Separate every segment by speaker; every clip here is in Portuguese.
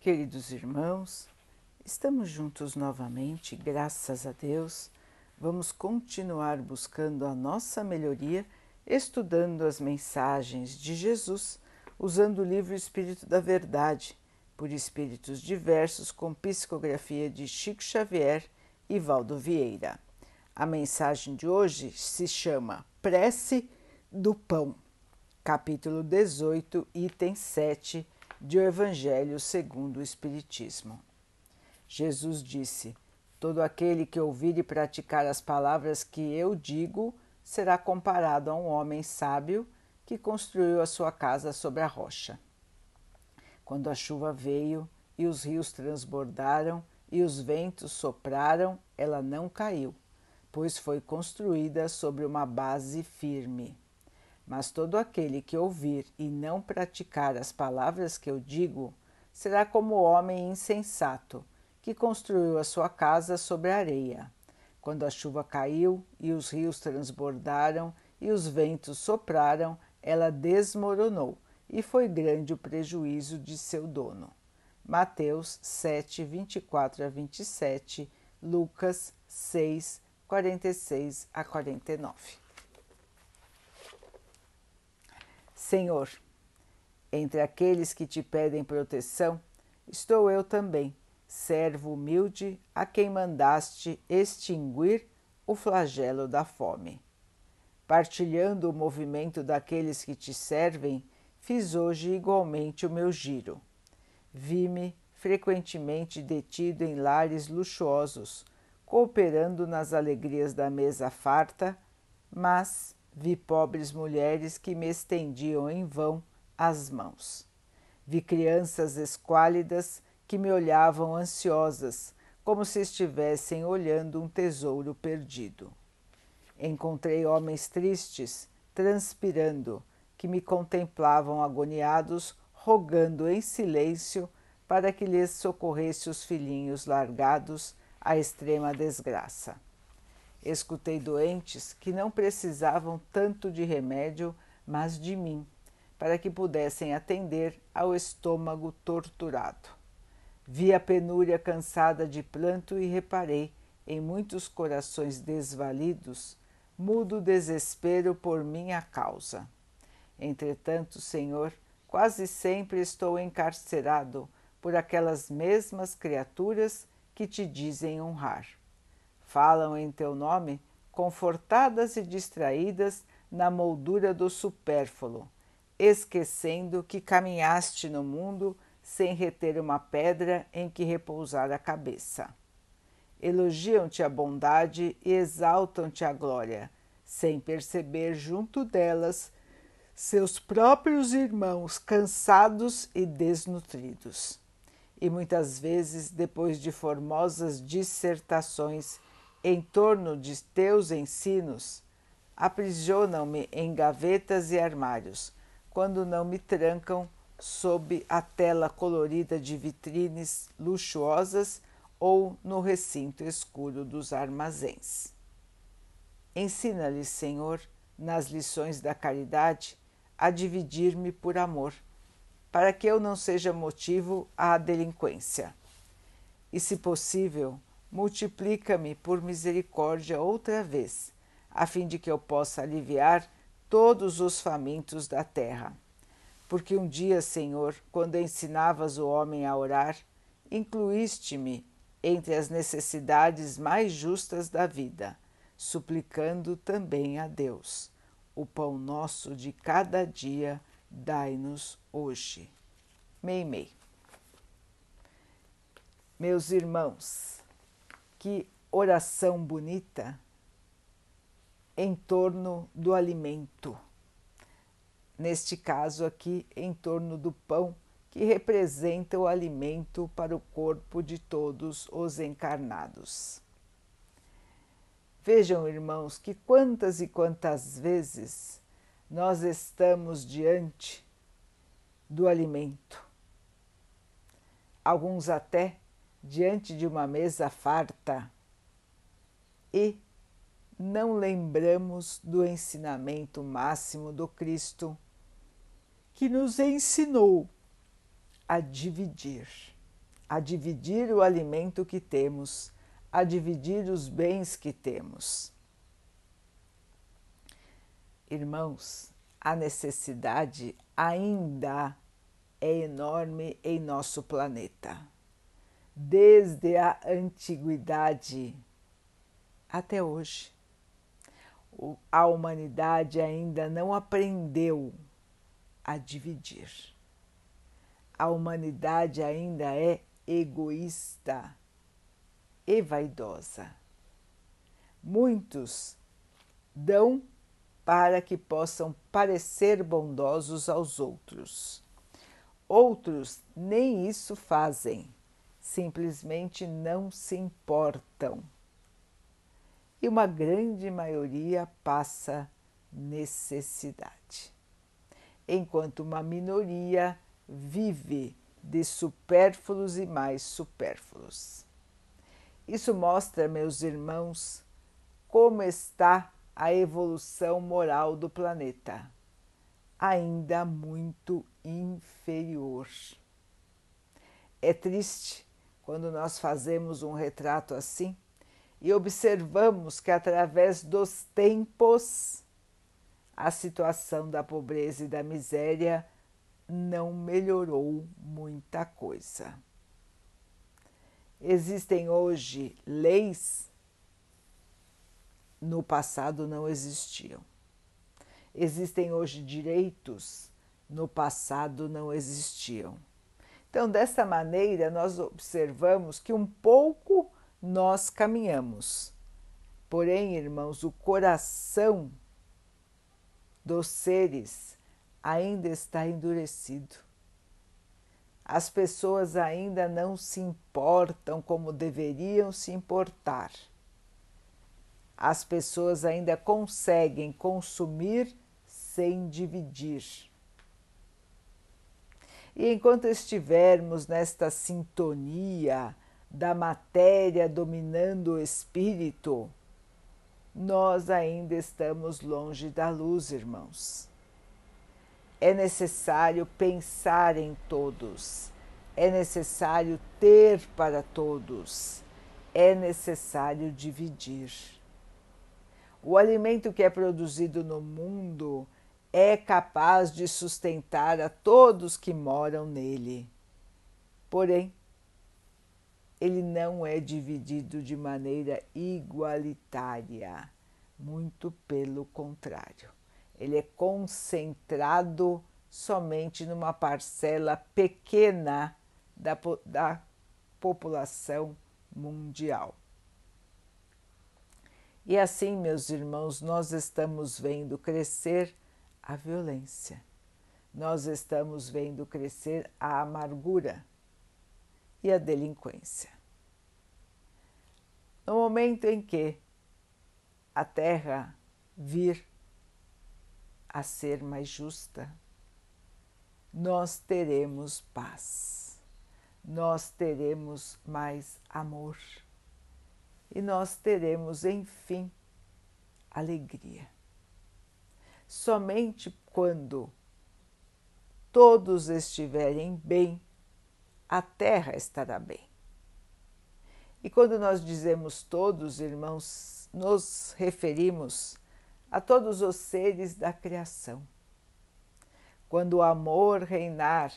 Speaker 1: Queridos irmãos, estamos juntos novamente, graças a Deus. Vamos continuar buscando a nossa melhoria, estudando as mensagens de Jesus, usando o livro Espírito da Verdade, por espíritos diversos, com psicografia de Chico Xavier e Valdo Vieira. A mensagem de hoje se chama Prece do Pão, capítulo 18, item 7 de O Evangelho segundo o Espiritismo. Jesus disse: Todo aquele que ouvir e praticar as palavras que eu digo será comparado a um homem sábio que construiu a sua casa sobre a rocha. Quando a chuva veio e os rios transbordaram e os ventos sopraram, ela não caiu, pois foi construída sobre uma base firme. Mas todo aquele que ouvir e não praticar as palavras que eu digo será como o homem insensato que construiu a sua casa sobre a areia. Quando a chuva caiu e os rios transbordaram e os ventos sopraram, ela desmoronou e foi grande o prejuízo de seu dono. Mateus 7, 24 a 27, Lucas 6, 46 a 49. Senhor, entre aqueles que te pedem proteção, estou eu também, servo humilde a quem mandaste extinguir o flagelo da fome. Partilhando o movimento daqueles que te servem, fiz hoje igualmente o meu giro. Vi-me frequentemente detido em lares luxuosos, cooperando nas alegrias da mesa farta, mas Vi pobres mulheres que me estendiam em vão as mãos. Vi crianças esquálidas que me olhavam ansiosas, como se estivessem olhando um tesouro perdido. Encontrei homens tristes, transpirando, que me contemplavam agoniados, rogando em silêncio para que lhes socorresse os filhinhos largados à extrema desgraça. Escutei doentes que não precisavam tanto de remédio, mas de mim, para que pudessem atender ao estômago torturado. Vi a penúria cansada de planto e reparei em muitos corações desvalidos, mudo desespero por minha causa. Entretanto, Senhor, quase sempre estou encarcerado por aquelas mesmas criaturas que te dizem honrar falam em teu nome, confortadas e distraídas na moldura do supérfluo, esquecendo que caminhaste no mundo sem reter uma pedra em que repousar a cabeça. Elogiam-te a bondade e exaltam-te a glória, sem perceber junto delas seus próprios irmãos cansados e desnutridos. E muitas vezes, depois de formosas dissertações em torno de teus ensinos, aprisionam-me em gavetas e armários, quando não me trancam sob a tela colorida de vitrines luxuosas ou no recinto escuro dos armazéns. Ensina-lhe, Senhor, nas lições da caridade, a dividir-me por amor, para que eu não seja motivo à delinquência. E, se possível, multiplica-me por misericórdia outra vez, a fim de que eu possa aliviar todos os famintos da terra. Porque um dia, Senhor, quando ensinavas o homem a orar, incluíste-me entre as necessidades mais justas da vida, suplicando também a Deus: o pão nosso de cada dia dai-nos hoje. Meimei. Meus irmãos, que oração bonita em torno do alimento. Neste caso aqui, em torno do pão, que representa o alimento para o corpo de todos os encarnados. Vejam, irmãos, que quantas e quantas vezes nós estamos diante do alimento. Alguns até diante de uma mesa farta e não lembramos do ensinamento máximo do Cristo, que nos ensinou a dividir, a dividir o alimento que temos, a dividir os bens que temos. Irmãos, a necessidade ainda é enorme em nosso planeta. Desde a antiguidade até hoje, a humanidade ainda não aprendeu a dividir. A humanidade ainda é egoísta e vaidosa. Muitos dão para que possam parecer bondosos aos outros. Outros nem isso fazem, simplesmente não se importam. E uma grande maioria passa necessidade, enquanto uma minoria vive de supérfluos e mais supérfluos. Isso mostra, meus irmãos, como está a evolução moral do planeta, ainda muito inferior. É triste quando nós fazemos um retrato assim e observamos que, através dos tempos, a situação da pobreza e da miséria não melhorou muita coisa. Existem hoje leis no passado não existiam. Existem hoje direitos no passado não existiam. Então, dessa maneira, nós observamos que um pouco nós caminhamos. Porém, irmãos, o coração dos seres ainda está endurecido. As pessoas ainda não se importam como deveriam se importar. As pessoas ainda conseguem consumir sem dividir. E enquanto estivermos nesta sintonia da matéria dominando o espírito, nós ainda estamos longe da luz, irmãos. É necessário pensar em todos, é necessário ter para todos, é necessário dividir. O alimento que é produzido no mundo é capaz de sustentar a todos que moram nele. Porém, ele não é dividido de maneira igualitária, muito pelo contrário ele é concentrado somente numa parcela pequena da, da população mundial. E assim, meus irmãos, nós estamos vendo crescer a violência, nós estamos vendo crescer a amargura e a delinquência. No momento em que a Terra vir a ser mais justa, nós teremos paz, nós teremos mais amor e nós teremos, enfim, alegria. Somente quando todos estiverem bem, a terra estará bem. E quando nós dizemos todos, irmãos, nos referimos a todos os seres da criação. Quando o amor reinar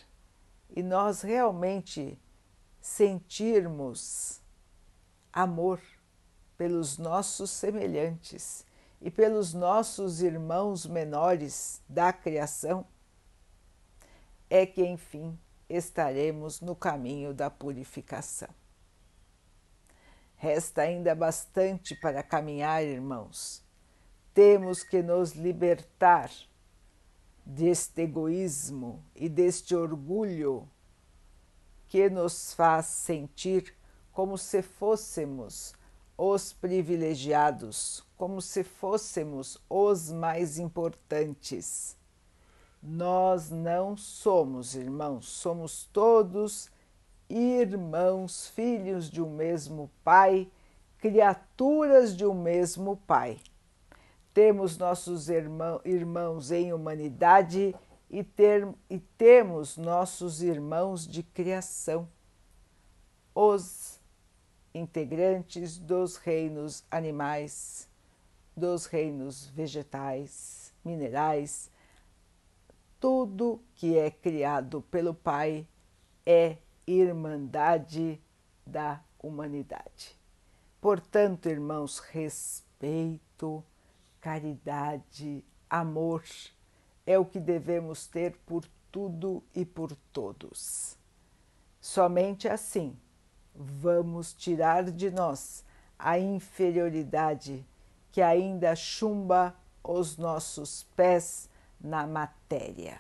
Speaker 1: e nós realmente sentirmos amor pelos nossos semelhantes e pelos nossos irmãos menores da criação, é que enfim estaremos no caminho da purificação. Resta ainda bastante para caminhar, irmãos, temos que nos libertar deste egoísmo e deste orgulho que nos faz sentir como se fôssemos os privilegiados, como se fôssemos os mais importantes. Nós não somos irmãos, somos todos irmãos, filhos de um mesmo Pai, criaturas de um mesmo Pai temos nossos irmão, irmãos em humanidade e, ter, e temos nossos irmãos de criação. os integrantes dos reinos animais, dos reinos vegetais, minerais, tudo que é criado pelo Pai é irmandade da humanidade. Portanto, irmãos, respeito, caridade, amor é o que devemos ter por tudo e por todos. Somente assim vamos tirar de nós a inferioridade que ainda chumba os nossos pés na matéria.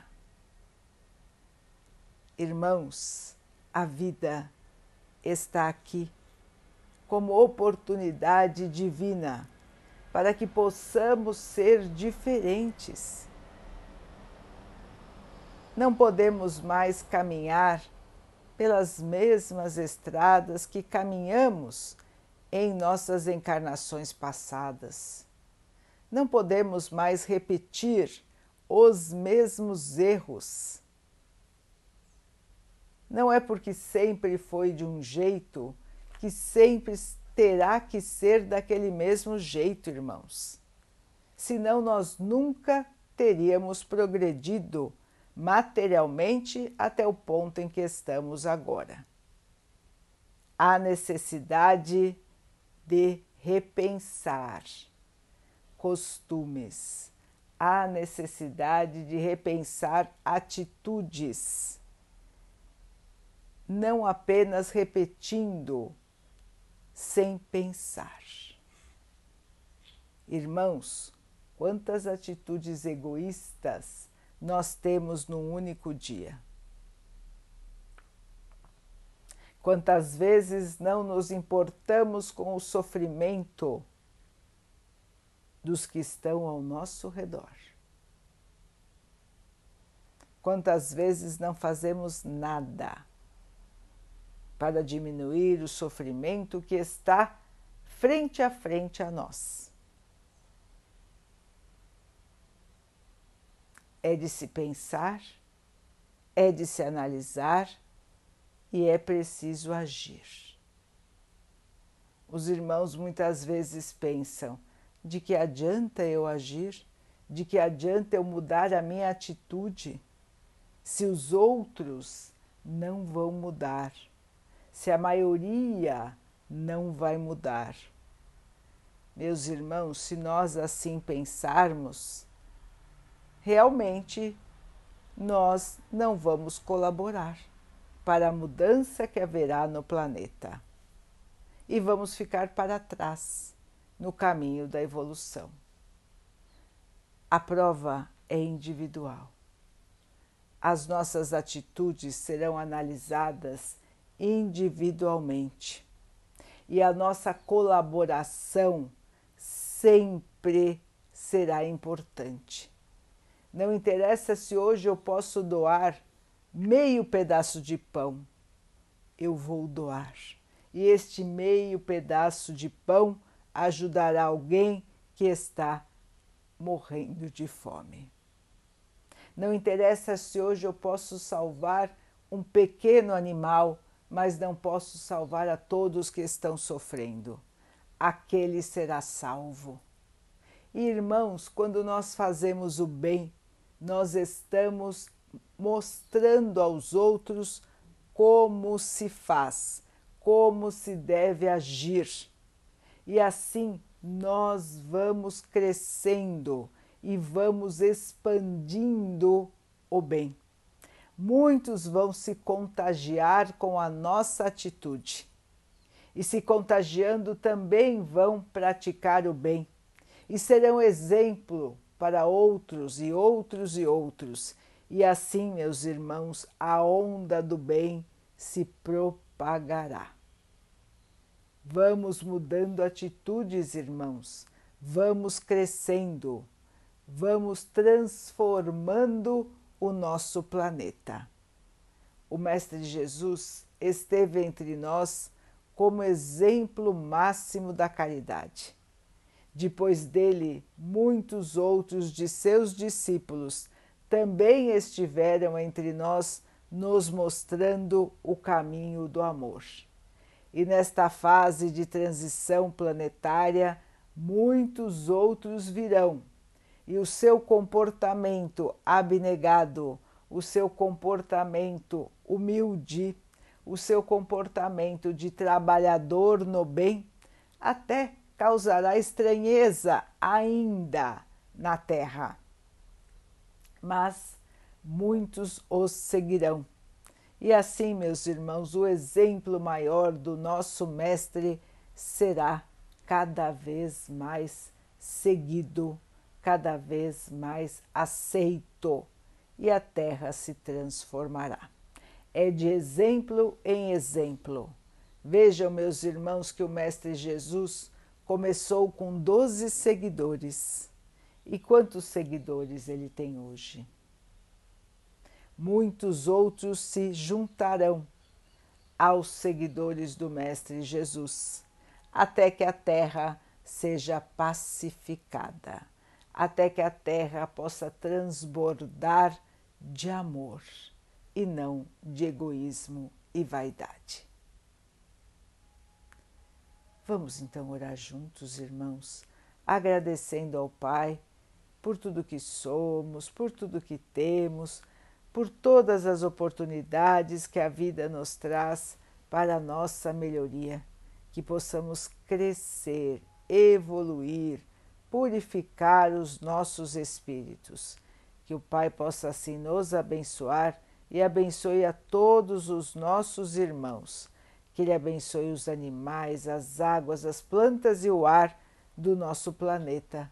Speaker 1: Irmãos, a vida está aqui como oportunidade divina para que possamos ser diferentes. Não podemos mais caminhar pelas mesmas estradas que caminhamos em nossas encarnações passadas. Não podemos mais repetir os mesmos erros. Não é porque sempre foi de um jeito que sempre terá que ser daquele mesmo jeito, irmãos. Senão nós nunca teríamos progredido materialmente até o ponto em que estamos agora. Há necessidade de repensar costumes, há necessidade de repensar atitudes, não apenas repetindo sem pensar. Irmãos, quantas atitudes egoístas nós temos num único dia. Quantas vezes não nos importamos com o sofrimento dos que estão ao nosso redor? Quantas vezes não fazemos nada para diminuir o sofrimento que está frente a frente a nós? é de se pensar, é de se analisar e é preciso agir. Os irmãos muitas vezes pensam: de que adianta eu agir? De que adianta eu mudar a minha atitude se os outros não vão mudar? Se a maioria não vai mudar? Meus irmãos, se nós assim pensarmos, realmente nós não vamos colaborar para a mudança que haverá no planeta e vamos ficar para trás no caminho da evolução. A prova é individual. As nossas atitudes serão analisadas individualmente e a nossa colaboração sempre será importante não interessa se hoje eu posso doar meio pedaço de pão, eu vou doar. E este meio pedaço de pão ajudará alguém que está morrendo de fome. Não interessa se hoje eu posso salvar um pequeno animal, mas não posso salvar a todos que estão sofrendo. Aquele será salvo. Irmãos, quando nós fazemos o bem, nós estamos mostrando aos outros como se faz, como se deve agir. E assim nós vamos crescendo e vamos expandindo o bem. Muitos vão se contagiar com a nossa atitude e, se contagiando, também vão praticar o bem e serão exemplo para outros e outros e outros. E assim, meus irmãos, a onda do bem se propagará. Vamos mudando atitudes, irmãos, vamos crescendo, vamos transformando o nosso planeta. O Mestre Jesus esteve entre nós como exemplo máximo da caridade. Depois dele, muitos outros de seus discípulos também estiveram entre nós, nos mostrando o caminho do amor. e nesta fase de transição planetária, muitos outros virão, e o seu comportamento abnegado, o seu comportamento humilde, o seu comportamento de trabalhador no bem, até causará estranheza ainda na terra. Mas muitos os seguirão. E assim, meus irmãos, o exemplo maior do nosso Mestre será cada vez mais seguido, cada vez mais aceito, e a terra se transformará. É de exemplo em exemplo. Vejam, meus irmãos, que o Mestre Jesus começou com 12 seguidores. E quantos seguidores ele tem hoje? Muitos outros se juntarão aos seguidores do Mestre Jesus até que a terra seja pacificada, até que a terra possa transbordar de amor e não de egoísmo e vaidade. Vamos então orar juntos, irmãos, agradecendo ao Pai por tudo que somos, por tudo que temos, por todas as oportunidades que a vida nos traz para a nossa melhoria que possamos crescer, evoluir, purificar os nossos espíritos. Que o Pai possa assim nos abençoar e abençoe a todos os nossos irmãos. Que Ele abençoe os animais, as águas, as plantas e o ar do nosso planeta